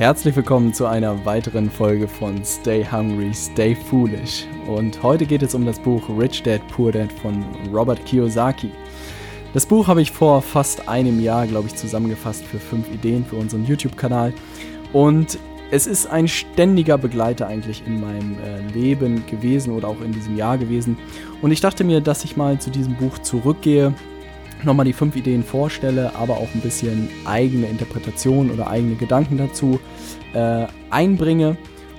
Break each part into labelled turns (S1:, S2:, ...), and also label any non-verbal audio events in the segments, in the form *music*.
S1: Herzlich willkommen zu einer weiteren Folge von Stay Hungry, Stay Foolish. Und heute geht es um das Buch Rich Dad Poor Dad von Robert Kiyosaki. Das Buch habe ich vor fast einem Jahr, glaube ich, zusammengefasst für fünf Ideen für unseren YouTube-Kanal. Und es ist ein ständiger Begleiter eigentlich in meinem äh, Leben gewesen oder auch in diesem Jahr gewesen. Und ich dachte mir, dass ich mal zu diesem Buch zurückgehe nochmal die fünf Ideen vorstelle, aber auch ein bisschen eigene Interpretation oder eigene Gedanken dazu äh, einbringe.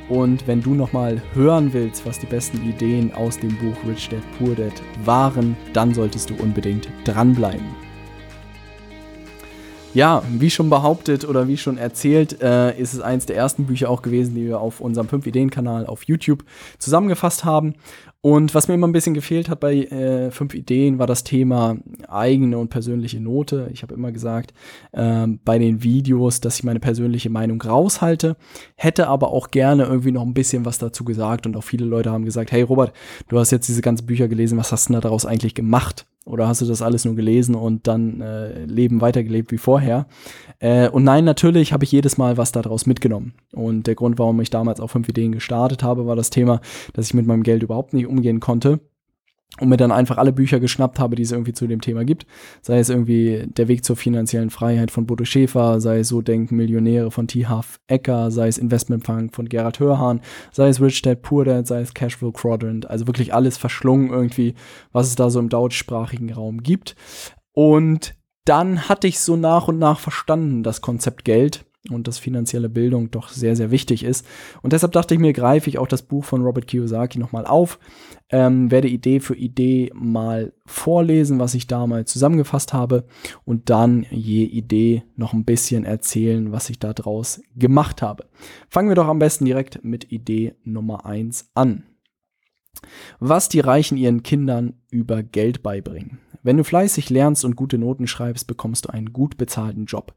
S1: Und wenn du nochmal hören willst, was die besten Ideen aus dem Buch Rich Dad Poor Dad waren, dann solltest du unbedingt dranbleiben. Ja, wie schon behauptet oder wie schon erzählt, äh, ist es eines der ersten Bücher auch gewesen, die wir auf unserem 5-Ideen-Kanal auf YouTube zusammengefasst haben. Und was mir immer ein bisschen gefehlt hat bei äh, Ideen, war das Thema eigene und persönliche Note. Ich habe immer gesagt, äh, bei den Videos, dass ich meine persönliche Meinung raushalte, hätte aber auch gerne irgendwie noch ein bisschen was dazu gesagt. Und auch viele Leute haben gesagt, hey Robert, du hast jetzt diese ganzen Bücher gelesen, was hast du denn daraus eigentlich gemacht? Oder hast du das alles nur gelesen und dann äh, Leben weitergelebt wie vorher? Äh, und nein, natürlich habe ich jedes Mal was daraus mitgenommen. Und der Grund, warum ich damals auch fünf Ideen gestartet habe, war das Thema, dass ich mit meinem Geld überhaupt nicht umgehen konnte und mir dann einfach alle Bücher geschnappt habe, die es irgendwie zu dem Thema gibt. Sei es irgendwie Der Weg zur finanziellen Freiheit von Bodo Schäfer, sei es So denken Millionäre von T. Huff Ecker, sei es Investmentfang von Gerhard Hörhahn, sei es Rich Dad Poor Dad, sei es Cashflow Quadrant. Also wirklich alles verschlungen irgendwie, was es da so im deutschsprachigen Raum gibt. Und dann hatte ich so nach und nach verstanden, das Konzept Geld und dass finanzielle Bildung doch sehr, sehr wichtig ist. Und deshalb dachte ich mir, greife ich auch das Buch von Robert Kiyosaki nochmal auf, ähm, werde Idee für Idee mal vorlesen, was ich damals zusammengefasst habe und dann je Idee noch ein bisschen erzählen, was ich daraus gemacht habe. Fangen wir doch am besten direkt mit Idee Nummer eins an. Was die Reichen ihren Kindern über Geld beibringen. Wenn du fleißig lernst und gute Noten schreibst, bekommst du einen gut bezahlten Job.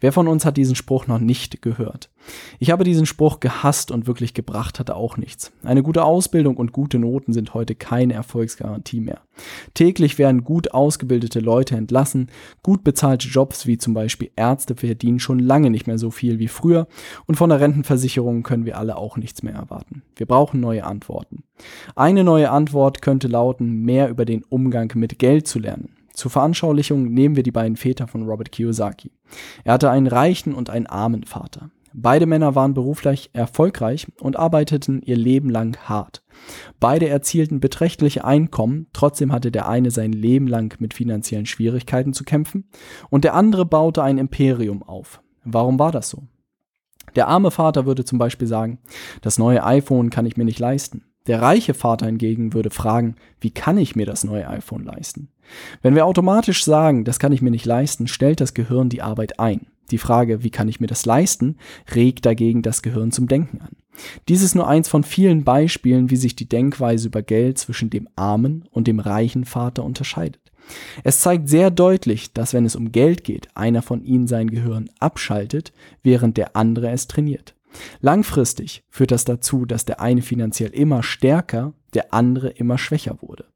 S1: Wer von uns hat diesen Spruch noch nicht gehört? Ich habe diesen Spruch gehasst und wirklich gebracht hatte auch nichts. Eine gute Ausbildung und gute Noten sind heute keine Erfolgsgarantie mehr. Täglich werden gut ausgebildete Leute entlassen, gut bezahlte Jobs wie zum Beispiel Ärzte verdienen schon lange nicht mehr so viel wie früher und von der Rentenversicherung können wir alle auch nichts mehr erwarten. Wir brauchen neue Antworten. Eine neue Antwort könnte lauten, mehr über den Umgang mit Geld zu lernen. Zur Veranschaulichung nehmen wir die beiden Väter von Robert Kiyosaki. Er hatte einen reichen und einen armen Vater. Beide Männer waren beruflich erfolgreich und arbeiteten ihr Leben lang hart. Beide erzielten beträchtliche Einkommen, trotzdem hatte der eine sein Leben lang mit finanziellen Schwierigkeiten zu kämpfen und der andere baute ein Imperium auf. Warum war das so? Der arme Vater würde zum Beispiel sagen, das neue iPhone kann ich mir nicht leisten. Der reiche Vater hingegen würde fragen, wie kann ich mir das neue iPhone leisten? Wenn wir automatisch sagen, das kann ich mir nicht leisten, stellt das Gehirn die Arbeit ein. Die Frage, wie kann ich mir das leisten, regt dagegen das Gehirn zum Denken an. Dies ist nur eins von vielen Beispielen, wie sich die Denkweise über Geld zwischen dem armen und dem reichen Vater unterscheidet. Es zeigt sehr deutlich, dass wenn es um Geld geht, einer von ihnen sein Gehirn abschaltet, während der andere es trainiert. Langfristig führt das dazu, dass der eine finanziell immer stärker, der andere immer schwächer wurde.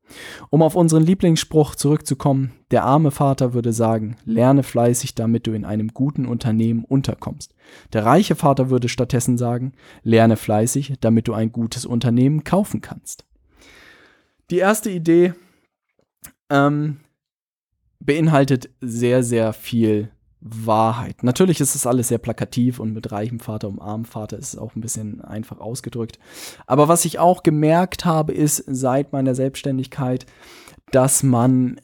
S1: Um auf unseren Lieblingsspruch zurückzukommen, der arme Vater würde sagen, lerne fleißig, damit du in einem guten Unternehmen unterkommst. Der reiche Vater würde stattdessen sagen, lerne fleißig, damit du ein gutes Unternehmen kaufen kannst. Die erste Idee ähm, beinhaltet sehr, sehr viel Wahrheit. Natürlich ist es alles sehr plakativ und mit reichem Vater und armem Vater ist es auch ein bisschen einfach ausgedrückt. Aber was ich auch gemerkt habe, ist seit meiner Selbstständigkeit, dass man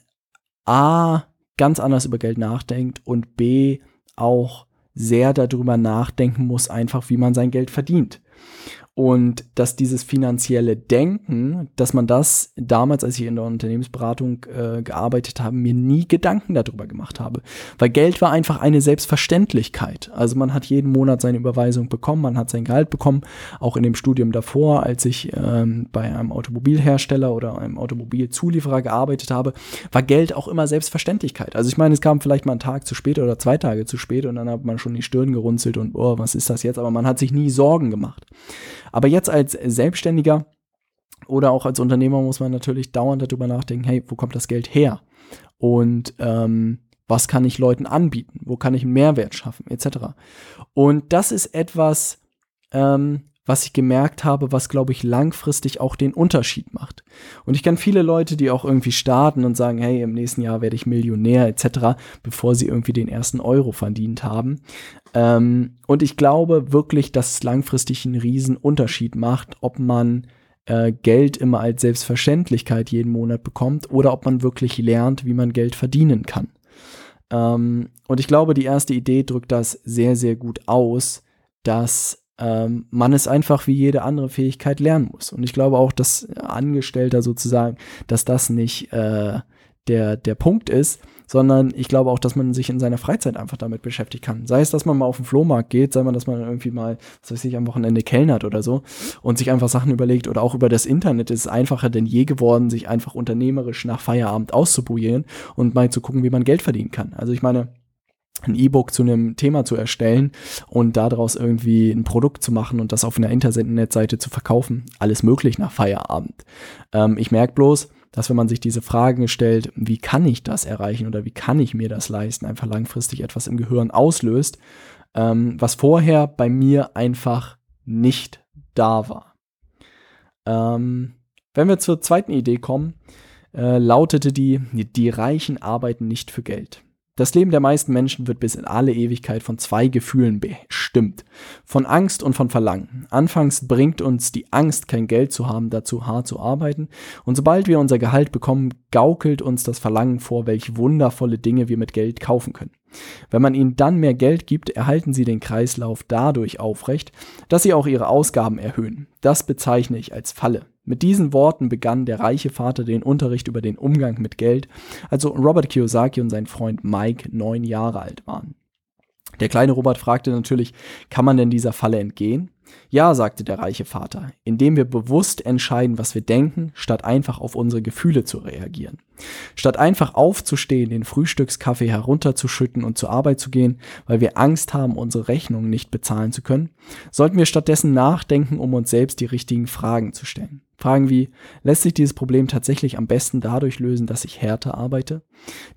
S1: A ganz anders über Geld nachdenkt und B auch sehr darüber nachdenken muss, einfach wie man sein Geld verdient. Und dass dieses finanzielle Denken, dass man das damals, als ich in der Unternehmensberatung äh, gearbeitet habe, mir nie Gedanken darüber gemacht habe. Weil Geld war einfach eine Selbstverständlichkeit. Also man hat jeden Monat seine Überweisung bekommen, man hat sein Gehalt bekommen. Auch in dem Studium davor, als ich ähm, bei einem Automobilhersteller oder einem Automobilzulieferer gearbeitet habe, war Geld auch immer Selbstverständlichkeit. Also ich meine, es kam vielleicht mal einen Tag zu spät oder zwei Tage zu spät und dann hat man schon die Stirn gerunzelt und, oh, was ist das jetzt? Aber man hat sich nie Sorgen gemacht. Aber jetzt als Selbstständiger oder auch als Unternehmer muss man natürlich dauernd darüber nachdenken, hey, wo kommt das Geld her? Und ähm, Was kann ich Leuten anbieten? Wo kann ich Mehrwert schaffen? Etc. Und das ist etwas, ähm, was ich gemerkt habe, was, glaube ich, langfristig auch den Unterschied macht. Und ich kenne viele Leute, die auch irgendwie starten und sagen, hey, im nächsten Jahr werde ich Millionär etc., bevor sie irgendwie den ersten Euro verdient haben. Ähm, und ich glaube wirklich, dass es langfristig einen riesen Unterschied macht, ob man äh, Geld immer als Selbstverständlichkeit jeden Monat bekommt oder ob man wirklich lernt, wie man Geld verdienen kann. Ähm, und ich glaube, die erste Idee drückt das sehr, sehr gut aus, dass ähm, man es einfach wie jede andere Fähigkeit lernen muss. Und ich glaube auch, dass Angestellter sozusagen, dass das nicht äh, der, der Punkt ist, sondern ich glaube auch, dass man sich in seiner Freizeit einfach damit beschäftigen kann. Sei es, dass man mal auf den Flohmarkt geht, sei man, dass man irgendwie mal, was weiß ich, am Wochenende kellnert oder so und sich einfach Sachen überlegt oder auch über das Internet ist es einfacher denn je geworden, sich einfach unternehmerisch nach Feierabend auszuprobieren und mal zu gucken, wie man Geld verdienen kann. Also ich meine, ein E-Book zu einem Thema zu erstellen und daraus irgendwie ein Produkt zu machen und das auf einer Internetseite zu verkaufen. Alles möglich nach Feierabend. Ähm, ich merke bloß, dass wenn man sich diese Fragen stellt, wie kann ich das erreichen oder wie kann ich mir das leisten, einfach langfristig etwas im Gehirn auslöst, ähm, was vorher bei mir einfach nicht da war. Ähm, wenn wir zur zweiten Idee kommen, äh, lautete die, die Reichen arbeiten nicht für Geld. Das Leben der meisten Menschen wird bis in alle Ewigkeit von zwei Gefühlen bestimmt. Von Angst und von Verlangen. Anfangs bringt uns die Angst, kein Geld zu haben, dazu hart zu arbeiten. Und sobald wir unser Gehalt bekommen, gaukelt uns das Verlangen vor, welche wundervolle Dinge wir mit Geld kaufen können. Wenn man ihnen dann mehr Geld gibt, erhalten sie den Kreislauf dadurch aufrecht, dass sie auch ihre Ausgaben erhöhen. Das bezeichne ich als Falle. Mit diesen Worten begann der reiche Vater den Unterricht über den Umgang mit Geld, also Robert Kiyosaki und sein Freund Mike neun Jahre alt waren. Der kleine Robert fragte natürlich, kann man denn dieser Falle entgehen? Ja, sagte der reiche Vater, indem wir bewusst entscheiden, was wir denken, statt einfach auf unsere Gefühle zu reagieren. Statt einfach aufzustehen, den Frühstückskaffee herunterzuschütten und zur Arbeit zu gehen, weil wir Angst haben, unsere Rechnungen nicht bezahlen zu können, sollten wir stattdessen nachdenken, um uns selbst die richtigen Fragen zu stellen. Fragen wie, lässt sich dieses Problem tatsächlich am besten dadurch lösen, dass ich härter arbeite?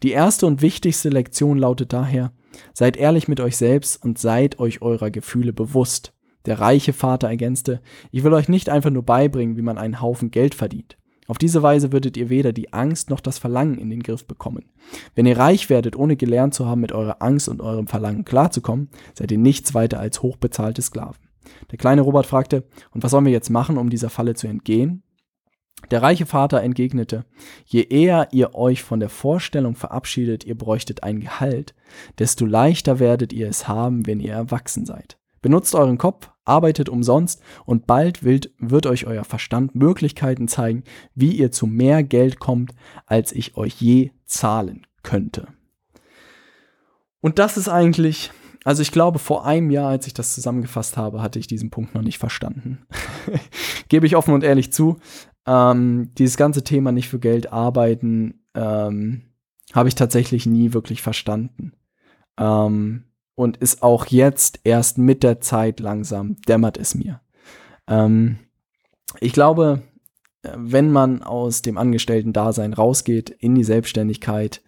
S1: Die erste und wichtigste Lektion lautet daher, seid ehrlich mit euch selbst und seid euch eurer Gefühle bewusst. Der reiche Vater ergänzte, ich will euch nicht einfach nur beibringen, wie man einen Haufen Geld verdient. Auf diese Weise würdet ihr weder die Angst noch das Verlangen in den Griff bekommen. Wenn ihr reich werdet, ohne gelernt zu haben, mit eurer Angst und eurem Verlangen klarzukommen, seid ihr nichts weiter als hochbezahlte Sklaven. Der kleine Robert fragte, und was sollen wir jetzt machen, um dieser Falle zu entgehen? Der reiche Vater entgegnete, je eher ihr euch von der Vorstellung verabschiedet, ihr bräuchtet ein Gehalt, desto leichter werdet ihr es haben, wenn ihr erwachsen seid. Benutzt euren Kopf, arbeitet umsonst und bald wird, euch euer Verstand Möglichkeiten zeigen, wie ihr zu mehr Geld kommt, als ich euch je zahlen könnte. Und das ist eigentlich also ich glaube, vor einem Jahr, als ich das zusammengefasst habe, hatte ich diesen Punkt noch nicht verstanden. *laughs* Gebe ich offen und ehrlich zu. Ähm, dieses ganze Thema nicht für Geld arbeiten ähm, habe ich tatsächlich nie wirklich verstanden. Ähm, und ist auch jetzt erst mit der Zeit langsam dämmert es mir. Ähm, ich glaube, wenn man aus dem Angestellten-Dasein rausgeht in die Selbstständigkeit,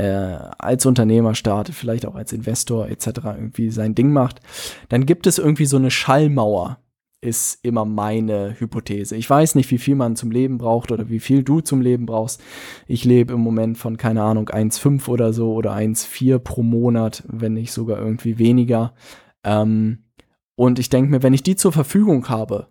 S1: äh, als Unternehmer startet, vielleicht auch als Investor etc. irgendwie sein Ding macht, dann gibt es irgendwie so eine Schallmauer, ist immer meine Hypothese. Ich weiß nicht, wie viel man zum Leben braucht oder wie viel du zum Leben brauchst. Ich lebe im Moment von, keine Ahnung, 1,5 oder so oder 1,4 pro Monat, wenn nicht sogar irgendwie weniger. Ähm, und ich denke mir, wenn ich die zur Verfügung habe,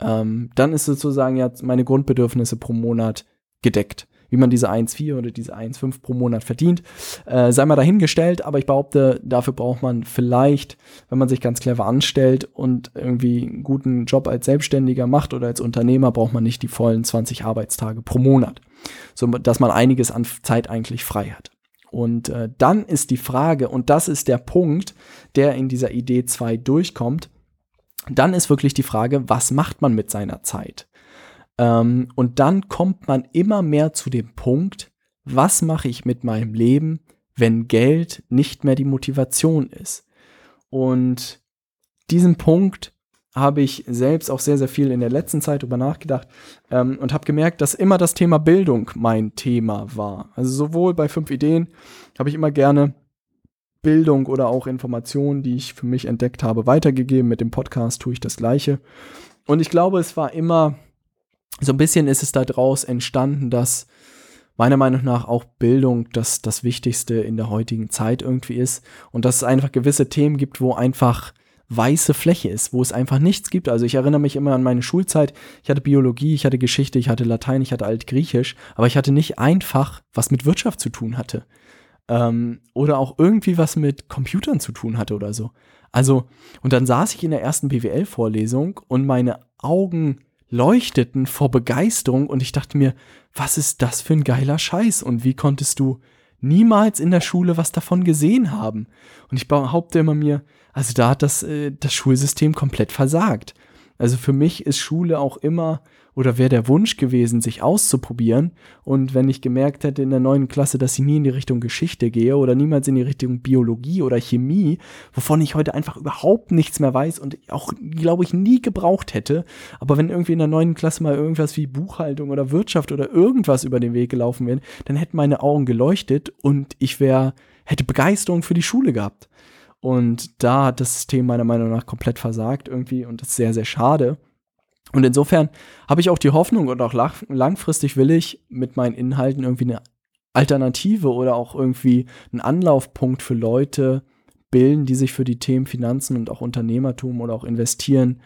S1: ähm, dann ist sozusagen ja meine Grundbedürfnisse pro Monat gedeckt wie man diese 1,4 oder diese 1,5 pro Monat verdient, äh, sei mal dahingestellt, aber ich behaupte, dafür braucht man vielleicht, wenn man sich ganz clever anstellt und irgendwie einen guten Job als Selbstständiger macht oder als Unternehmer, braucht man nicht die vollen 20 Arbeitstage pro Monat, so dass man einiges an Zeit eigentlich frei hat. Und äh, dann ist die Frage, und das ist der Punkt, der in dieser Idee 2 durchkommt, dann ist wirklich die Frage, was macht man mit seiner Zeit? Ähm, und dann kommt man immer mehr zu dem Punkt, was mache ich mit meinem Leben, wenn Geld nicht mehr die Motivation ist. Und diesen Punkt habe ich selbst auch sehr, sehr viel in der letzten Zeit drüber nachgedacht ähm, und habe gemerkt, dass immer das Thema Bildung mein Thema war. Also sowohl bei fünf Ideen habe ich immer gerne Bildung oder auch Informationen, die ich für mich entdeckt habe, weitergegeben. Mit dem Podcast tue ich das gleiche. Und ich glaube, es war immer, so ein bisschen ist es daraus entstanden, dass meiner Meinung nach auch Bildung das, das Wichtigste in der heutigen Zeit irgendwie ist. Und dass es einfach gewisse Themen gibt, wo einfach weiße Fläche ist, wo es einfach nichts gibt. Also ich erinnere mich immer an meine Schulzeit. Ich hatte Biologie, ich hatte Geschichte, ich hatte Latein, ich hatte Altgriechisch, aber ich hatte nicht einfach, was mit Wirtschaft zu tun hatte. Ähm, oder auch irgendwie was mit Computern zu tun hatte oder so. Also, und dann saß ich in der ersten BWL-Vorlesung und meine Augen leuchteten vor Begeisterung und ich dachte mir, was ist das für ein geiler Scheiß und wie konntest du niemals in der Schule was davon gesehen haben? Und ich behaupte immer mir, also da hat das, äh, das Schulsystem komplett versagt. Also für mich ist Schule auch immer oder wäre der Wunsch gewesen, sich auszuprobieren. Und wenn ich gemerkt hätte in der neuen Klasse, dass ich nie in die Richtung Geschichte gehe oder niemals in die Richtung Biologie oder Chemie, wovon ich heute einfach überhaupt nichts mehr weiß und auch, glaube ich, nie gebraucht hätte. Aber wenn irgendwie in der neuen Klasse mal irgendwas wie Buchhaltung oder Wirtschaft oder irgendwas über den Weg gelaufen wäre, dann hätten meine Augen geleuchtet und ich wäre, hätte Begeisterung für die Schule gehabt. Und da hat das System meiner Meinung nach komplett versagt irgendwie und das ist sehr, sehr schade. Und insofern habe ich auch die Hoffnung und auch langfristig will ich mit meinen Inhalten irgendwie eine Alternative oder auch irgendwie einen Anlaufpunkt für Leute bilden, die sich für die Themen Finanzen und auch Unternehmertum oder auch Investieren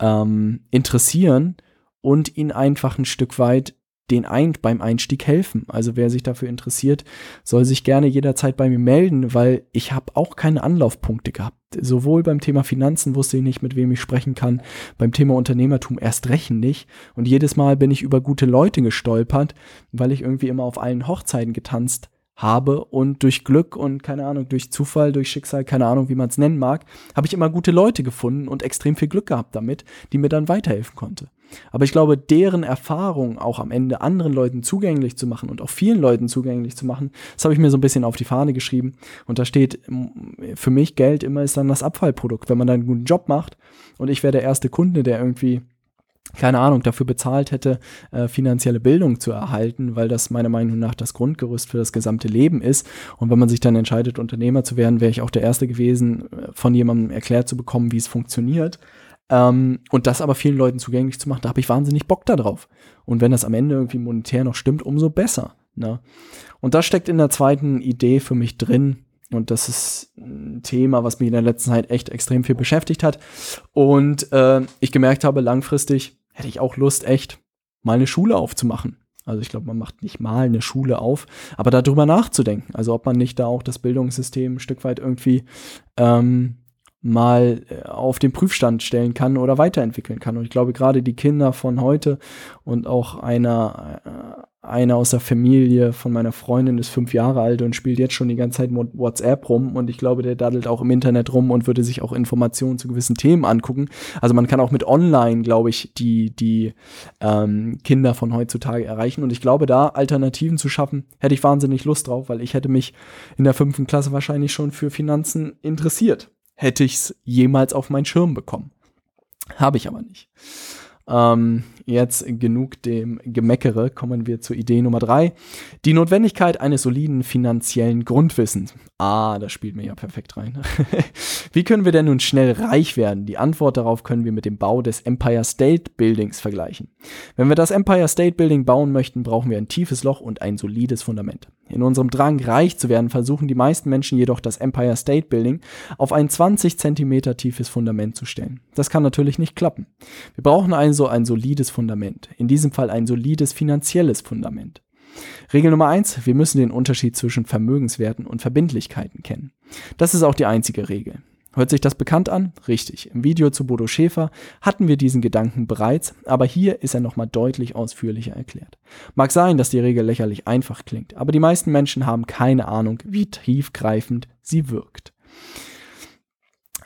S1: ähm, interessieren und ihnen einfach ein Stück weit den ein beim Einstieg helfen. Also wer sich dafür interessiert, soll sich gerne jederzeit bei mir melden, weil ich habe auch keine Anlaufpunkte gehabt. Sowohl beim Thema Finanzen wusste ich nicht, mit wem ich sprechen kann, beim Thema Unternehmertum erst rechen nicht. Und jedes Mal bin ich über gute Leute gestolpert, weil ich irgendwie immer auf allen Hochzeiten getanzt habe und durch Glück und keine Ahnung, durch Zufall, durch Schicksal, keine Ahnung, wie man es nennen mag, habe ich immer gute Leute gefunden und extrem viel Glück gehabt damit, die mir dann weiterhelfen konnte. Aber ich glaube, deren Erfahrung auch am Ende anderen Leuten zugänglich zu machen und auch vielen Leuten zugänglich zu machen, das habe ich mir so ein bisschen auf die Fahne geschrieben. Und da steht für mich Geld immer ist dann das Abfallprodukt. Wenn man dann einen guten Job macht und ich wäre der erste Kunde, der irgendwie keine Ahnung, dafür bezahlt hätte, äh, finanzielle Bildung zu erhalten, weil das meiner Meinung nach das Grundgerüst für das gesamte Leben ist. Und wenn man sich dann entscheidet, Unternehmer zu werden, wäre ich auch der Erste gewesen, äh, von jemandem erklärt zu bekommen, wie es funktioniert. Ähm, und das aber vielen Leuten zugänglich zu machen, da habe ich wahnsinnig Bock darauf. Und wenn das am Ende irgendwie monetär noch stimmt, umso besser. Ne? Und das steckt in der zweiten Idee für mich drin. Und das ist ein Thema, was mich in der letzten Zeit echt extrem viel beschäftigt hat. Und äh, ich gemerkt habe, langfristig hätte ich auch Lust, echt mal eine Schule aufzumachen. Also ich glaube, man macht nicht mal eine Schule auf, aber darüber nachzudenken. Also ob man nicht da auch das Bildungssystem ein Stück weit irgendwie ähm, mal äh, auf den Prüfstand stellen kann oder weiterentwickeln kann. Und ich glaube, gerade die Kinder von heute und auch einer, äh, einer aus der Familie von meiner Freundin ist fünf Jahre alt und spielt jetzt schon die ganze Zeit mit WhatsApp rum. Und ich glaube, der daddelt auch im Internet rum und würde sich auch Informationen zu gewissen Themen angucken. Also man kann auch mit Online, glaube ich, die, die ähm, Kinder von heutzutage erreichen. Und ich glaube, da Alternativen zu schaffen, hätte ich wahnsinnig Lust drauf, weil ich hätte mich in der fünften Klasse wahrscheinlich schon für Finanzen interessiert hätte ich es jemals auf meinen Schirm bekommen. Habe ich aber nicht. Ähm, jetzt genug dem Gemeckere, kommen wir zur Idee Nummer drei. Die Notwendigkeit eines soliden finanziellen Grundwissens. Ah, das spielt mir ja perfekt rein. *laughs* Wie können wir denn nun schnell reich werden? Die Antwort darauf können wir mit dem Bau des Empire State Buildings vergleichen. Wenn wir das Empire State Building bauen möchten, brauchen wir ein tiefes Loch und ein solides Fundament. In unserem Drang, reich zu werden, versuchen die meisten Menschen jedoch das Empire State Building auf ein 20 Zentimeter tiefes Fundament zu stellen. Das kann natürlich nicht klappen. Wir brauchen also ein solides Fundament. In diesem Fall ein solides finanzielles Fundament. Regel Nummer eins: Wir müssen den Unterschied zwischen Vermögenswerten und Verbindlichkeiten kennen. Das ist auch die einzige Regel. Hört sich das bekannt an? Richtig. Im Video zu Bodo Schäfer hatten wir diesen Gedanken bereits, aber hier ist er nochmal deutlich ausführlicher erklärt. Mag sein, dass die Regel lächerlich einfach klingt, aber die meisten Menschen haben keine Ahnung, wie tiefgreifend sie wirkt.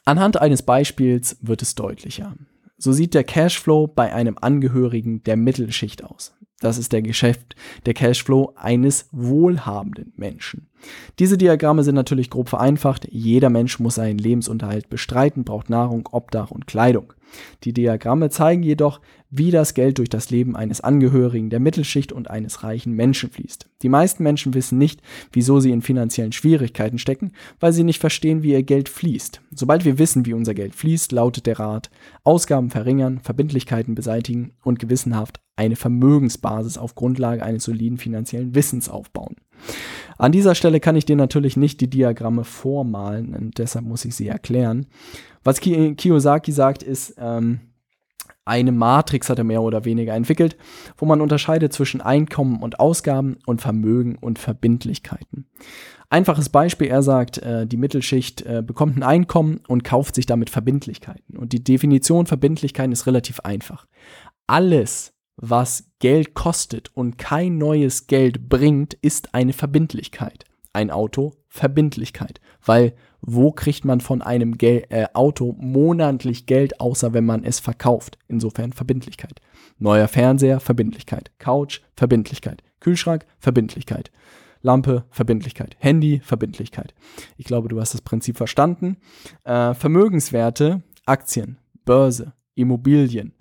S1: Anhand eines Beispiels wird es deutlicher. So sieht der Cashflow bei einem Angehörigen der Mittelschicht aus. Das ist der Geschäft, der Cashflow eines wohlhabenden Menschen. Diese Diagramme sind natürlich grob vereinfacht. Jeder Mensch muss seinen Lebensunterhalt bestreiten, braucht Nahrung, Obdach und Kleidung. Die Diagramme zeigen jedoch, wie das Geld durch das Leben eines Angehörigen der Mittelschicht und eines reichen Menschen fließt. Die meisten Menschen wissen nicht, wieso sie in finanziellen Schwierigkeiten stecken, weil sie nicht verstehen, wie ihr Geld fließt. Sobald wir wissen, wie unser Geld fließt, lautet der Rat, Ausgaben verringern, Verbindlichkeiten beseitigen und gewissenhaft eine Vermögensbasis auf Grundlage eines soliden finanziellen Wissens aufbauen. An dieser Stelle kann ich dir natürlich nicht die Diagramme vormalen und deshalb muss ich sie erklären. Was Kiyosaki sagt, ist, ähm, eine Matrix hat er mehr oder weniger entwickelt, wo man unterscheidet zwischen Einkommen und Ausgaben und Vermögen und Verbindlichkeiten. Einfaches Beispiel, er sagt, äh, die Mittelschicht äh, bekommt ein Einkommen und kauft sich damit Verbindlichkeiten. Und die Definition Verbindlichkeiten ist relativ einfach. Alles, was Geld kostet und kein neues Geld bringt, ist eine Verbindlichkeit. Ein Auto, Verbindlichkeit. Weil wo kriegt man von einem Gel äh, Auto monatlich Geld, außer wenn man es verkauft? Insofern Verbindlichkeit. Neuer Fernseher, Verbindlichkeit. Couch, Verbindlichkeit. Kühlschrank, Verbindlichkeit. Lampe, Verbindlichkeit. Handy, Verbindlichkeit. Ich glaube, du hast das Prinzip verstanden. Äh, Vermögenswerte, Aktien, Börse, Immobilien,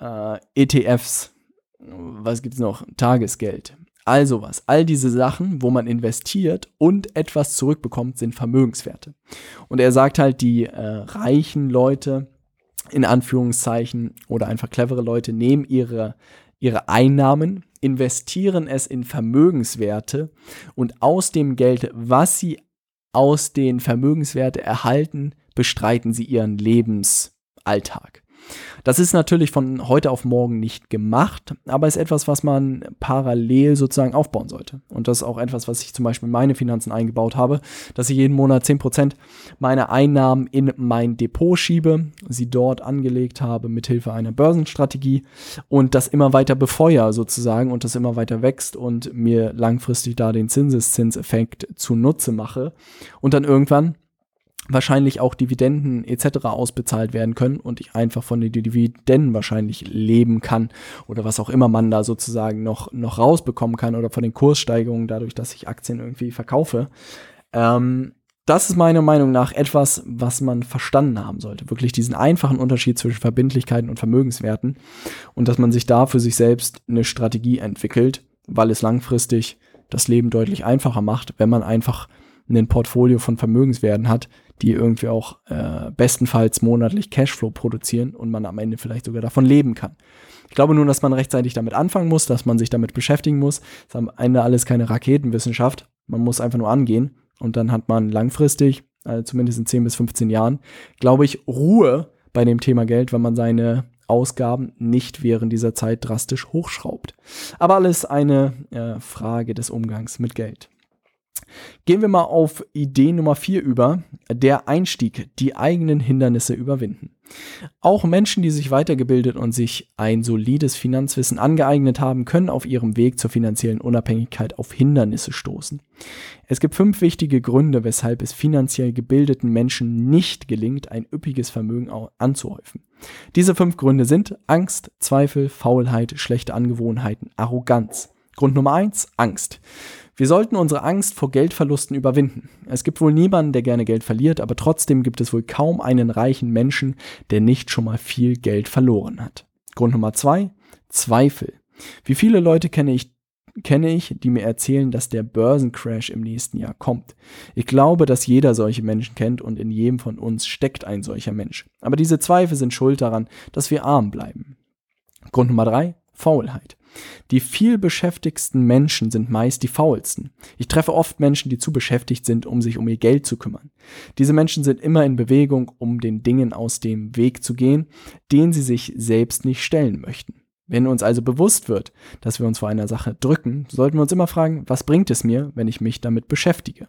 S1: äh, ETFs, was gibt's noch? Tagesgeld. Also was, all diese Sachen, wo man investiert und etwas zurückbekommt, sind Vermögenswerte. Und er sagt halt, die äh, reichen Leute, in Anführungszeichen, oder einfach clevere Leute, nehmen ihre, ihre Einnahmen, investieren es in Vermögenswerte und aus dem Geld, was sie aus den Vermögenswerten erhalten, bestreiten sie ihren Lebensalltag. Das ist natürlich von heute auf morgen nicht gemacht, aber ist etwas, was man parallel sozusagen aufbauen sollte. Und das ist auch etwas, was ich zum Beispiel in meine Finanzen eingebaut habe, dass ich jeden Monat 10% meiner Einnahmen in mein Depot schiebe, sie dort angelegt habe mithilfe einer Börsenstrategie und das immer weiter befeuere sozusagen und das immer weiter wächst und mir langfristig da den Zinseszinseffekt zunutze mache und dann irgendwann wahrscheinlich auch Dividenden etc. ausbezahlt werden können und ich einfach von den Dividenden wahrscheinlich leben kann oder was auch immer man da sozusagen noch, noch rausbekommen kann oder von den Kurssteigerungen dadurch, dass ich Aktien irgendwie verkaufe. Ähm, das ist meiner Meinung nach etwas, was man verstanden haben sollte. Wirklich diesen einfachen Unterschied zwischen Verbindlichkeiten und Vermögenswerten und dass man sich da für sich selbst eine Strategie entwickelt, weil es langfristig das Leben deutlich einfacher macht, wenn man einfach ein Portfolio von Vermögenswerten hat, die irgendwie auch äh, bestenfalls monatlich Cashflow produzieren und man am Ende vielleicht sogar davon leben kann. Ich glaube nur, dass man rechtzeitig damit anfangen muss, dass man sich damit beschäftigen muss. Das ist am Ende alles keine Raketenwissenschaft. Man muss einfach nur angehen und dann hat man langfristig, also zumindest in 10 bis 15 Jahren, glaube ich, Ruhe bei dem Thema Geld, wenn man seine Ausgaben nicht während dieser Zeit drastisch hochschraubt. Aber alles eine äh, Frage des Umgangs mit Geld. Gehen wir mal auf Idee Nummer 4 über, der Einstieg, die eigenen Hindernisse überwinden. Auch Menschen, die sich weitergebildet und sich ein solides Finanzwissen angeeignet haben, können auf ihrem Weg zur finanziellen Unabhängigkeit auf Hindernisse stoßen. Es gibt fünf wichtige Gründe, weshalb es finanziell gebildeten Menschen nicht gelingt, ein üppiges Vermögen anzuhäufen. Diese fünf Gründe sind Angst, Zweifel, Faulheit, schlechte Angewohnheiten, Arroganz. Grund Nummer eins: Angst. Wir sollten unsere Angst vor Geldverlusten überwinden. Es gibt wohl niemanden, der gerne Geld verliert, aber trotzdem gibt es wohl kaum einen reichen Menschen, der nicht schon mal viel Geld verloren hat. Grund Nummer zwei, Zweifel. Wie viele Leute kenne ich, kenne ich, die mir erzählen, dass der Börsencrash im nächsten Jahr kommt. Ich glaube, dass jeder solche Menschen kennt und in jedem von uns steckt ein solcher Mensch. Aber diese Zweifel sind schuld daran, dass wir arm bleiben. Grund Nummer drei, Faulheit. Die viel beschäftigsten Menschen sind meist die faulsten. Ich treffe oft Menschen, die zu beschäftigt sind, um sich um ihr Geld zu kümmern. Diese Menschen sind immer in Bewegung, um den Dingen aus dem Weg zu gehen, denen sie sich selbst nicht stellen möchten. Wenn uns also bewusst wird, dass wir uns vor einer Sache drücken, sollten wir uns immer fragen, was bringt es mir, wenn ich mich damit beschäftige?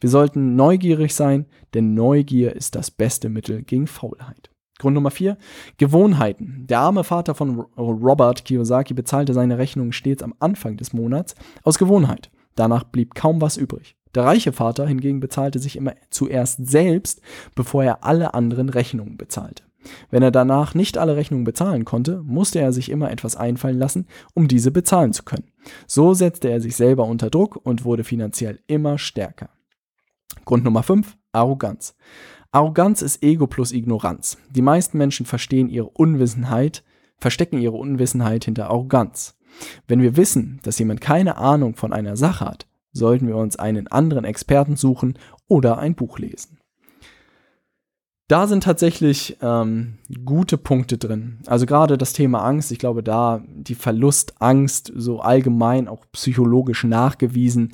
S1: Wir sollten neugierig sein, denn Neugier ist das beste Mittel gegen Faulheit. Grund Nummer vier, Gewohnheiten. Der arme Vater von Robert Kiyosaki bezahlte seine Rechnungen stets am Anfang des Monats aus Gewohnheit. Danach blieb kaum was übrig. Der reiche Vater hingegen bezahlte sich immer zuerst selbst, bevor er alle anderen Rechnungen bezahlte. Wenn er danach nicht alle Rechnungen bezahlen konnte, musste er sich immer etwas einfallen lassen, um diese bezahlen zu können. So setzte er sich selber unter Druck und wurde finanziell immer stärker. Grund Nummer 5, Arroganz. Arroganz ist Ego plus Ignoranz. Die meisten Menschen verstehen ihre Unwissenheit, verstecken ihre Unwissenheit hinter Arroganz. Wenn wir wissen, dass jemand keine Ahnung von einer Sache hat, sollten wir uns einen anderen Experten suchen oder ein Buch lesen da sind tatsächlich ähm, gute Punkte drin. Also gerade das Thema Angst, ich glaube, da die Verlustangst so allgemein auch psychologisch nachgewiesen.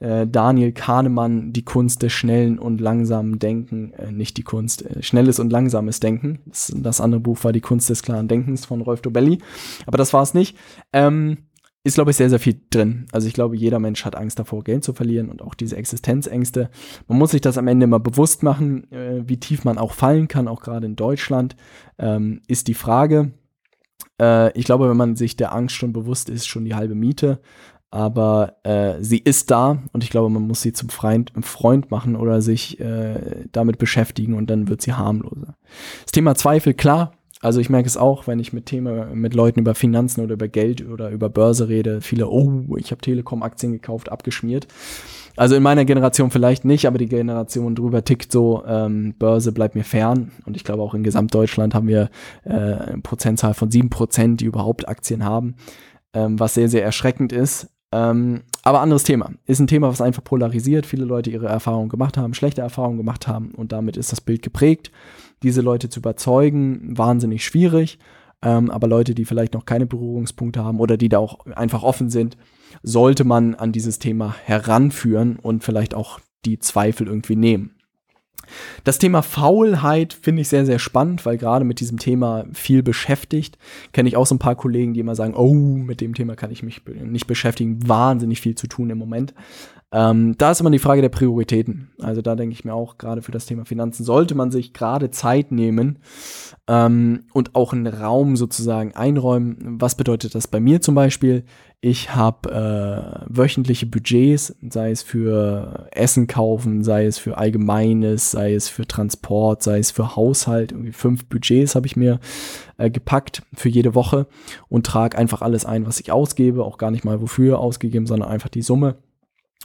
S1: Äh, Daniel Kahnemann, die Kunst des schnellen und langsamen Denken, äh, nicht die Kunst, äh, schnelles und langsames Denken. Das, das, andere Buch war die Kunst des klaren Denkens von Rolf Dobelli. Aber das war es nicht. Ähm, ist, glaube ich, sehr, sehr viel drin. Also ich glaube, jeder Mensch hat Angst davor, Geld zu verlieren und auch diese Existenzängste. Man muss sich das am Ende immer bewusst machen, äh, wie tief man auch fallen kann, auch gerade in Deutschland, ähm, ist die Frage. Äh, ich glaube, wenn man sich der Angst schon bewusst ist, schon die halbe Miete. Aber äh, sie ist da und ich glaube, man muss sie zum Freund, Freund machen oder sich äh, damit beschäftigen und dann wird sie harmloser. Das Thema Zweifel, klar, also ich merke es auch, wenn ich mit Themen mit Leuten über Finanzen oder über Geld oder über Börse rede, viele, oh, ich habe Telekom-Aktien gekauft, abgeschmiert. Also in meiner Generation vielleicht nicht, aber die Generation drüber tickt so, ähm, Börse bleibt mir fern. Und ich glaube auch in Gesamtdeutschland haben wir äh, eine Prozentzahl von sieben Prozent, die überhaupt Aktien haben, ähm, was sehr, sehr erschreckend ist. Ähm, aber anderes Thema. Ist ein Thema, was einfach polarisiert. Viele Leute ihre Erfahrungen gemacht haben, schlechte Erfahrungen gemacht haben und damit ist das Bild geprägt diese Leute zu überzeugen, wahnsinnig schwierig. Ähm, aber Leute, die vielleicht noch keine Berührungspunkte haben oder die da auch einfach offen sind, sollte man an dieses Thema heranführen und vielleicht auch die Zweifel irgendwie nehmen. Das Thema Faulheit finde ich sehr, sehr spannend, weil gerade mit diesem Thema viel beschäftigt. Kenne ich auch so ein paar Kollegen, die immer sagen, oh, mit dem Thema kann ich mich nicht beschäftigen. Wahnsinnig viel zu tun im Moment. Ähm, da ist immer die Frage der Prioritäten. Also da denke ich mir auch, gerade für das Thema Finanzen sollte man sich gerade Zeit nehmen ähm, und auch einen Raum sozusagen einräumen. Was bedeutet das bei mir zum Beispiel? Ich habe äh, wöchentliche Budgets, sei es für Essen kaufen, sei es für Allgemeines, sei es für Transport, sei es für Haushalt. Irgendwie fünf Budgets habe ich mir äh, gepackt für jede Woche und trage einfach alles ein, was ich ausgebe, auch gar nicht mal wofür ausgegeben, sondern einfach die Summe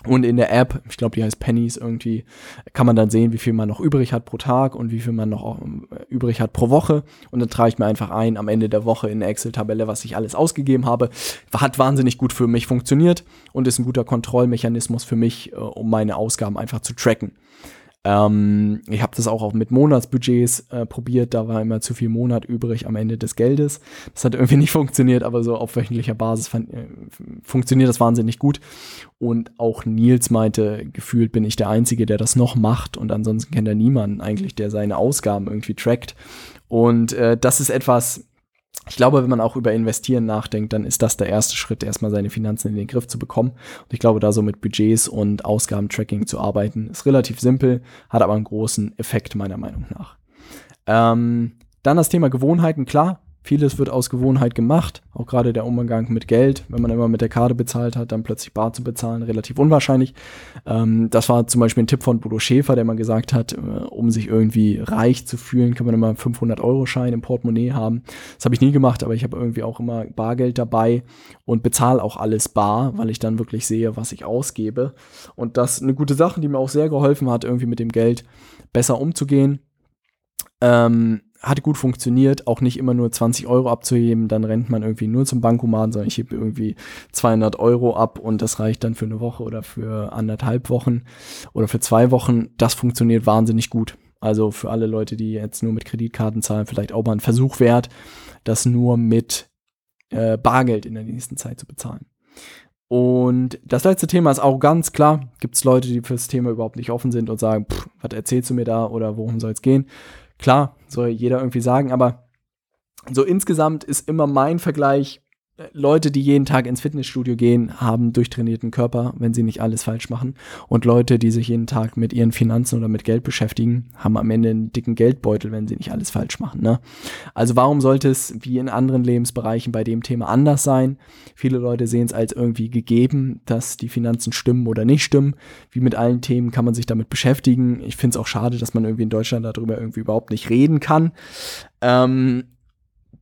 S1: und in der App, ich glaube, die heißt Pennies irgendwie, kann man dann sehen, wie viel man noch übrig hat pro Tag und wie viel man noch äh, übrig hat pro Woche. Und dann trage ich mir einfach ein am Ende der Woche in eine Excel-Tabelle, was ich alles ausgegeben habe. Hat wahnsinnig gut für mich funktioniert und ist ein guter Kontrollmechanismus für mich, äh, um meine Ausgaben einfach zu tracken. Ähm, ich habe das auch, mit Monatsbudgets äh, probiert, da war immer zu viel Monat übrig am Ende des Geldes. Das hat irgendwie *laughs* nicht funktioniert, aber so auf wöchentlicher Basis fand, äh, funktioniert das wahnsinnig gut. Und auch Nils meinte, gefühlt bin ich der Einzige, der das noch macht und ansonsten kennt er niemanden eigentlich, der seine Ausgaben irgendwie trackt. Und äh, das ist etwas, ich glaube, wenn man auch über Investieren nachdenkt, dann ist das der erste Schritt, erstmal seine Finanzen in den Griff zu bekommen. Und ich glaube, da so mit Budgets und Ausgabentracking zu arbeiten, ist relativ simpel, hat aber einen großen Effekt meiner Meinung nach. Ähm, dann das Thema Gewohnheiten, klar, Vieles wird aus Gewohnheit gemacht, auch gerade der Umgang mit Geld. Wenn man immer mit der Karte bezahlt hat, dann plötzlich bar zu bezahlen, relativ unwahrscheinlich. Ähm, das war zum Beispiel ein Tipp von Bodo Schäfer, der mal gesagt hat, äh, um sich irgendwie reich zu fühlen, kann man immer 500-Euro-Schein im Portemonnaie haben. Das habe ich nie gemacht, aber ich habe irgendwie auch immer Bargeld dabei und bezahle auch alles bar, weil ich dann wirklich sehe, was ich ausgebe. Und das ist eine gute Sache, die mir auch sehr geholfen hat, irgendwie mit dem Geld besser umzugehen. Ähm, hat gut funktioniert, auch nicht immer nur 20 Euro abzuheben, dann rennt man irgendwie nur zum Bankomaten, sondern ich hebe irgendwie 200 Euro ab und das reicht dann für eine Woche oder für anderthalb Wochen oder für zwei Wochen. Das funktioniert wahnsinnig gut. Also für alle Leute, die jetzt nur mit Kreditkarten zahlen, vielleicht auch mal ein Versuch wert, das nur mit äh, Bargeld in der nächsten Zeit zu bezahlen. Und das letzte Thema ist Arroganz. Klar, gibt es Leute, die fürs Thema überhaupt nicht offen sind und sagen, pff, was erzählst du mir da oder worum soll es gehen? Klar, soll jeder irgendwie sagen, aber so insgesamt ist immer mein Vergleich, Leute, die jeden Tag ins Fitnessstudio gehen, haben durchtrainierten Körper, wenn sie nicht alles falsch machen. Und Leute, die sich jeden Tag mit ihren Finanzen oder mit Geld beschäftigen, haben am Ende einen dicken Geldbeutel, wenn sie nicht alles falsch machen. Ne? Also warum sollte es wie in anderen Lebensbereichen bei dem Thema anders sein? Viele Leute sehen es als irgendwie gegeben, dass die Finanzen stimmen oder nicht stimmen. Wie mit allen Themen kann man sich damit beschäftigen. Ich finde es auch schade, dass man irgendwie in Deutschland darüber irgendwie überhaupt nicht reden kann. Ähm,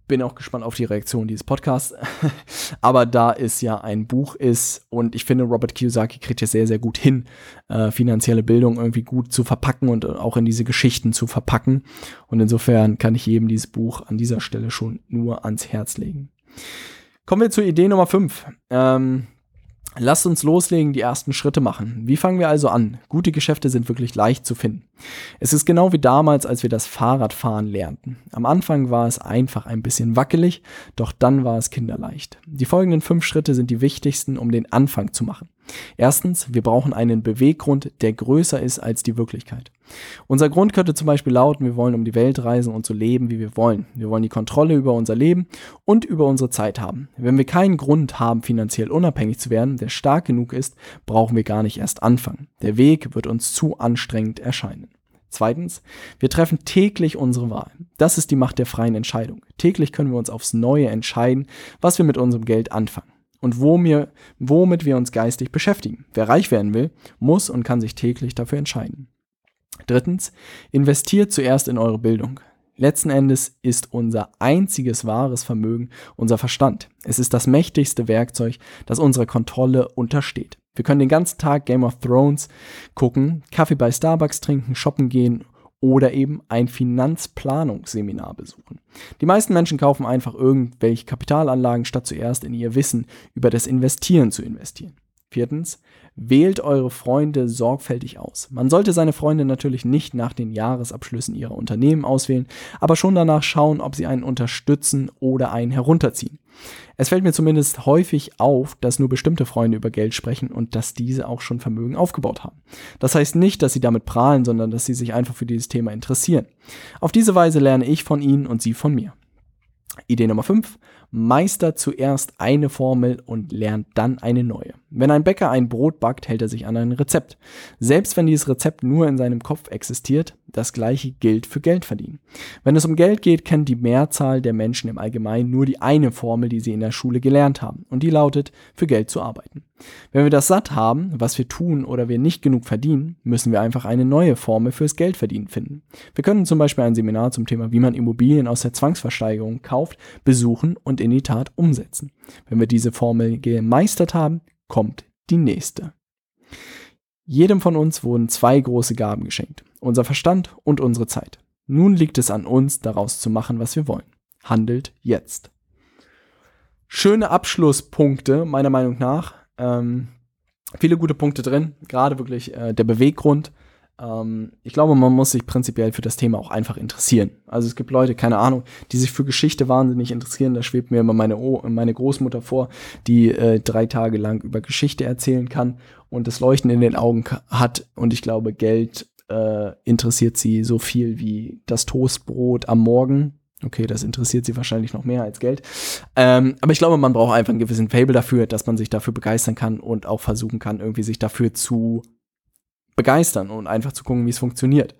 S1: bin auch gespannt auf die Reaktion dieses Podcasts. *laughs* Aber da es ja ein Buch ist und ich finde, Robert Kiyosaki kriegt ja sehr, sehr gut hin, äh, finanzielle Bildung irgendwie gut zu verpacken und auch in diese Geschichten zu verpacken. Und insofern kann ich jedem dieses Buch an dieser Stelle schon nur ans Herz legen. Kommen wir zur Idee Nummer 5. Ähm, Lasst uns loslegen, die ersten Schritte machen. Wie fangen wir also an? Gute Geschäfte sind wirklich leicht zu finden. Es ist genau wie damals, als wir das Fahrradfahren lernten. Am Anfang war es einfach ein bisschen wackelig, doch dann war es kinderleicht. Die folgenden fünf Schritte sind die wichtigsten, um den Anfang zu machen. Erstens, wir brauchen einen Beweggrund, der größer ist als die Wirklichkeit. Unser Grund könnte zum Beispiel lauten, wir wollen um die Welt reisen und so leben, wie wir wollen. Wir wollen die Kontrolle über unser Leben und über unsere Zeit haben. Wenn wir keinen Grund haben, finanziell unabhängig zu werden, der stark genug ist, brauchen wir gar nicht erst anfangen. Der Weg wird uns zu anstrengend erscheinen. Zweitens, wir treffen täglich unsere Wahl. Das ist die Macht der freien Entscheidung. Täglich können wir uns aufs Neue entscheiden, was wir mit unserem Geld anfangen und womit wir uns geistig beschäftigen. Wer reich werden will, muss und kann sich täglich dafür entscheiden. Drittens, investiert zuerst in eure Bildung. Letzten Endes ist unser einziges wahres Vermögen unser Verstand. Es ist das mächtigste Werkzeug, das unserer Kontrolle untersteht. Wir können den ganzen Tag Game of Thrones gucken, Kaffee bei Starbucks trinken, shoppen gehen oder eben ein Finanzplanungsseminar besuchen. Die meisten Menschen kaufen einfach irgendwelche Kapitalanlagen, statt zuerst in ihr Wissen über das Investieren zu investieren. Viertens, wählt eure Freunde sorgfältig aus. Man sollte seine Freunde natürlich nicht nach den Jahresabschlüssen ihrer Unternehmen auswählen, aber schon danach schauen, ob sie einen unterstützen oder einen herunterziehen. Es fällt mir zumindest häufig auf, dass nur bestimmte Freunde über Geld sprechen und dass diese auch schon Vermögen aufgebaut haben. Das heißt nicht, dass sie damit prahlen, sondern dass sie sich einfach für dieses Thema interessieren. Auf diese Weise lerne ich von ihnen und sie von mir. Idee Nummer 5. Meister zuerst eine Formel und lernt dann eine neue. Wenn ein Bäcker ein Brot backt, hält er sich an ein Rezept. Selbst wenn dieses Rezept nur in seinem Kopf existiert, das gleiche gilt für Geld verdienen. Wenn es um Geld geht, kennt die Mehrzahl der Menschen im Allgemeinen nur die eine Formel, die sie in der Schule gelernt haben, und die lautet, für Geld zu arbeiten. Wenn wir das satt haben, was wir tun oder wir nicht genug verdienen, müssen wir einfach eine neue Formel fürs Geldverdienen finden. Wir können zum Beispiel ein Seminar zum Thema, wie man Immobilien aus der Zwangsversteigerung kauft, besuchen und und in die Tat umsetzen. Wenn wir diese Formel gemeistert haben, kommt die nächste. Jedem von uns wurden zwei große Gaben geschenkt, unser Verstand und unsere Zeit. Nun liegt es an uns, daraus zu machen, was wir wollen. Handelt jetzt. Schöne Abschlusspunkte, meiner Meinung nach. Ähm, viele gute Punkte drin, gerade wirklich äh, der Beweggrund, ähm, ich glaube, man muss sich prinzipiell für das Thema auch einfach interessieren. Also es gibt Leute, keine Ahnung, die sich für Geschichte wahnsinnig interessieren. Da schwebt mir immer meine, o meine Großmutter vor, die äh, drei Tage lang über Geschichte erzählen kann und das Leuchten in den Augen hat. Und ich glaube, Geld äh, interessiert sie so viel wie das Toastbrot am Morgen. Okay, das interessiert sie wahrscheinlich noch mehr als Geld. Ähm, aber ich glaube, man braucht einfach einen gewissen Fable dafür, dass man sich dafür begeistern kann und auch versuchen kann, irgendwie sich dafür zu begeistern und einfach zu gucken, wie es funktioniert.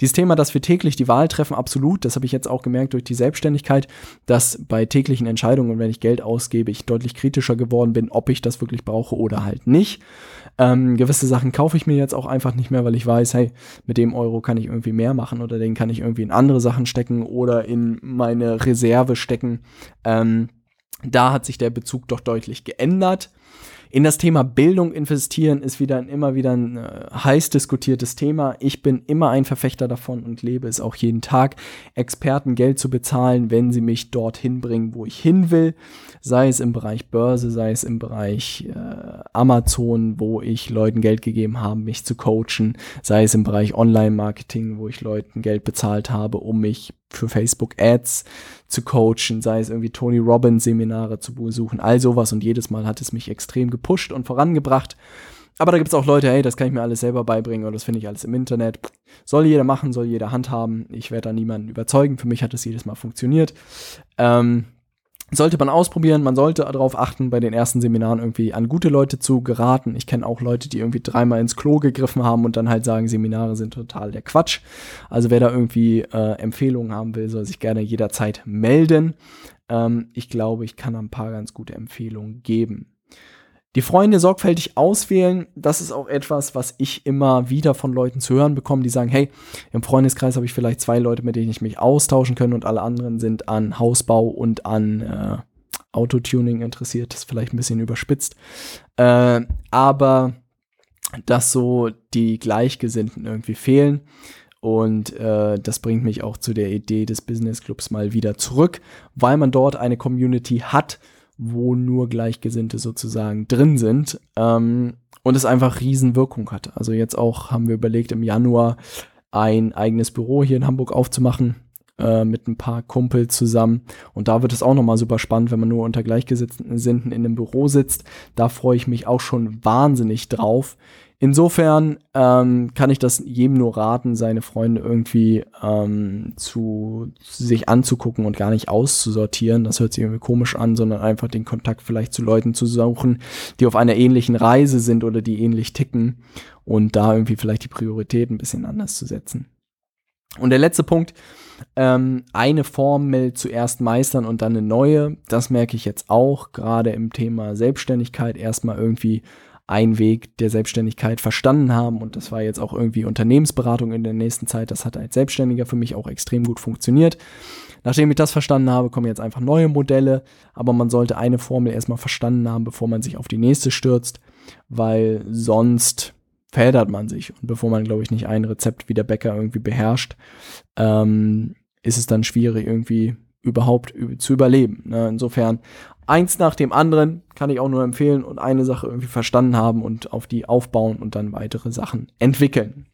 S1: Dieses Thema, dass wir täglich die Wahl treffen, absolut, das habe ich jetzt auch gemerkt durch die Selbstständigkeit, dass bei täglichen Entscheidungen, wenn ich Geld ausgebe, ich deutlich kritischer geworden bin, ob ich das wirklich brauche oder halt nicht. Ähm, gewisse Sachen kaufe ich mir jetzt auch einfach nicht mehr, weil ich weiß, hey, mit dem Euro kann ich irgendwie mehr machen oder den kann ich irgendwie in andere Sachen stecken oder in meine Reserve stecken. Ähm, da hat sich der Bezug doch deutlich geändert. In das Thema Bildung investieren ist wieder ein, immer wieder ein äh, heiß diskutiertes Thema. Ich bin immer ein Verfechter davon und lebe es auch jeden Tag, Experten Geld zu bezahlen, wenn sie mich dorthin bringen, wo ich hin will. Sei es im Bereich Börse, sei es im Bereich äh, Amazon, wo ich Leuten Geld gegeben habe, mich zu coachen, sei es im Bereich Online-Marketing, wo ich Leuten Geld bezahlt habe, um mich für Facebook Ads zu coachen, sei es irgendwie Tony Robbins Seminare zu besuchen, all sowas und jedes Mal hat es mich extrem gepusht und vorangebracht. Aber da gibt es auch Leute, hey, das kann ich mir alles selber beibringen oder das finde ich alles im Internet. Soll jeder machen, soll jeder handhaben. Ich werde da niemanden überzeugen. Für mich hat es jedes Mal funktioniert. Ähm, sollte man ausprobieren. Man sollte darauf achten, bei den ersten Seminaren irgendwie an gute Leute zu geraten. Ich kenne auch Leute, die irgendwie dreimal ins Klo gegriffen haben und dann halt sagen, Seminare sind total der Quatsch. Also wer da irgendwie äh, Empfehlungen haben will, soll sich gerne jederzeit melden. Ähm, ich glaube, ich kann ein paar ganz gute Empfehlungen geben. Die Freunde sorgfältig auswählen, das ist auch etwas, was ich immer wieder von Leuten zu hören bekomme, die sagen, hey, im Freundeskreis habe ich vielleicht zwei Leute, mit denen ich mich austauschen kann und alle anderen sind an Hausbau und an äh, Autotuning interessiert. Das ist vielleicht ein bisschen überspitzt. Äh, aber dass so die Gleichgesinnten irgendwie fehlen. Und äh, das bringt mich auch zu der Idee des Business Clubs mal wieder zurück, weil man dort eine Community hat, wo nur Gleichgesinnte sozusagen drin sind. Ähm, und es einfach Riesenwirkung hat. Also jetzt auch haben wir überlegt, im Januar ein eigenes Büro hier in Hamburg aufzumachen äh, mit ein paar Kumpels zusammen. Und da wird es auch nochmal super spannend, wenn man nur unter Gleichgesinnten in einem Büro sitzt. Da freue ich mich auch schon wahnsinnig drauf. Insofern ähm, kann ich das jedem nur raten, seine Freunde irgendwie ähm, zu sich anzugucken und gar nicht auszusortieren. Das hört sich irgendwie komisch an, sondern einfach den Kontakt vielleicht zu Leuten zu suchen, die auf einer ähnlichen Reise sind oder die ähnlich ticken und da irgendwie vielleicht die Prioritäten ein bisschen anders zu setzen. Und der letzte Punkt, ähm, eine Formel zuerst meistern und dann eine neue. Das merke ich jetzt auch, gerade im Thema Selbstständigkeit erstmal irgendwie einen Weg der Selbstständigkeit verstanden haben. Und das war jetzt auch irgendwie Unternehmensberatung in der nächsten Zeit. Das hat als Selbstständiger für mich auch extrem gut funktioniert. Nachdem ich das verstanden habe, kommen jetzt einfach neue Modelle. Aber man sollte eine Formel erstmal verstanden haben, bevor man sich auf die nächste stürzt, weil sonst verheddert man sich. Und bevor man, glaube ich, nicht ein Rezept wie der Bäcker irgendwie beherrscht, ähm, ist es dann schwierig, irgendwie überhaupt zu überleben. Ne? Insofern eins nach dem anderen kann ich auch nur empfehlen und eine Sache irgendwie verstanden haben und auf die aufbauen und dann weitere Sachen entwickeln.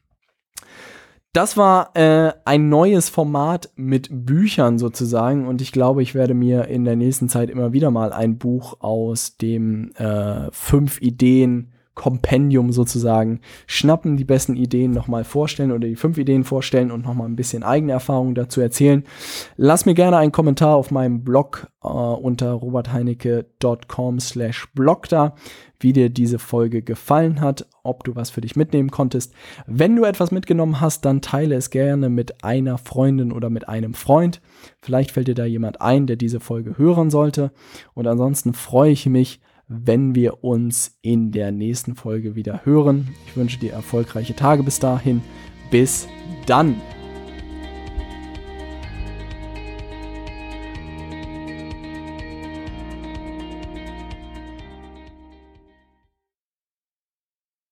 S1: Das war äh, ein neues Format mit Büchern sozusagen und ich glaube, ich werde mir in der nächsten Zeit immer wieder mal ein Buch aus dem äh, fünf Ideen Kompendium sozusagen schnappen, die besten Ideen nochmal vorstellen oder die fünf Ideen vorstellen und nochmal ein bisschen eigene Erfahrungen dazu erzählen. Lass mir gerne einen Kommentar auf meinem Blog äh, unter robertheinecke.com slash blog da, wie dir diese Folge gefallen hat, ob du was für dich mitnehmen konntest. Wenn du etwas mitgenommen hast, dann teile es gerne mit einer Freundin oder mit einem Freund. Vielleicht fällt dir da jemand ein, der diese Folge hören sollte. Und ansonsten freue ich mich, wenn wir uns in der nächsten Folge wieder hören. Ich wünsche dir erfolgreiche Tage bis dahin. Bis dann.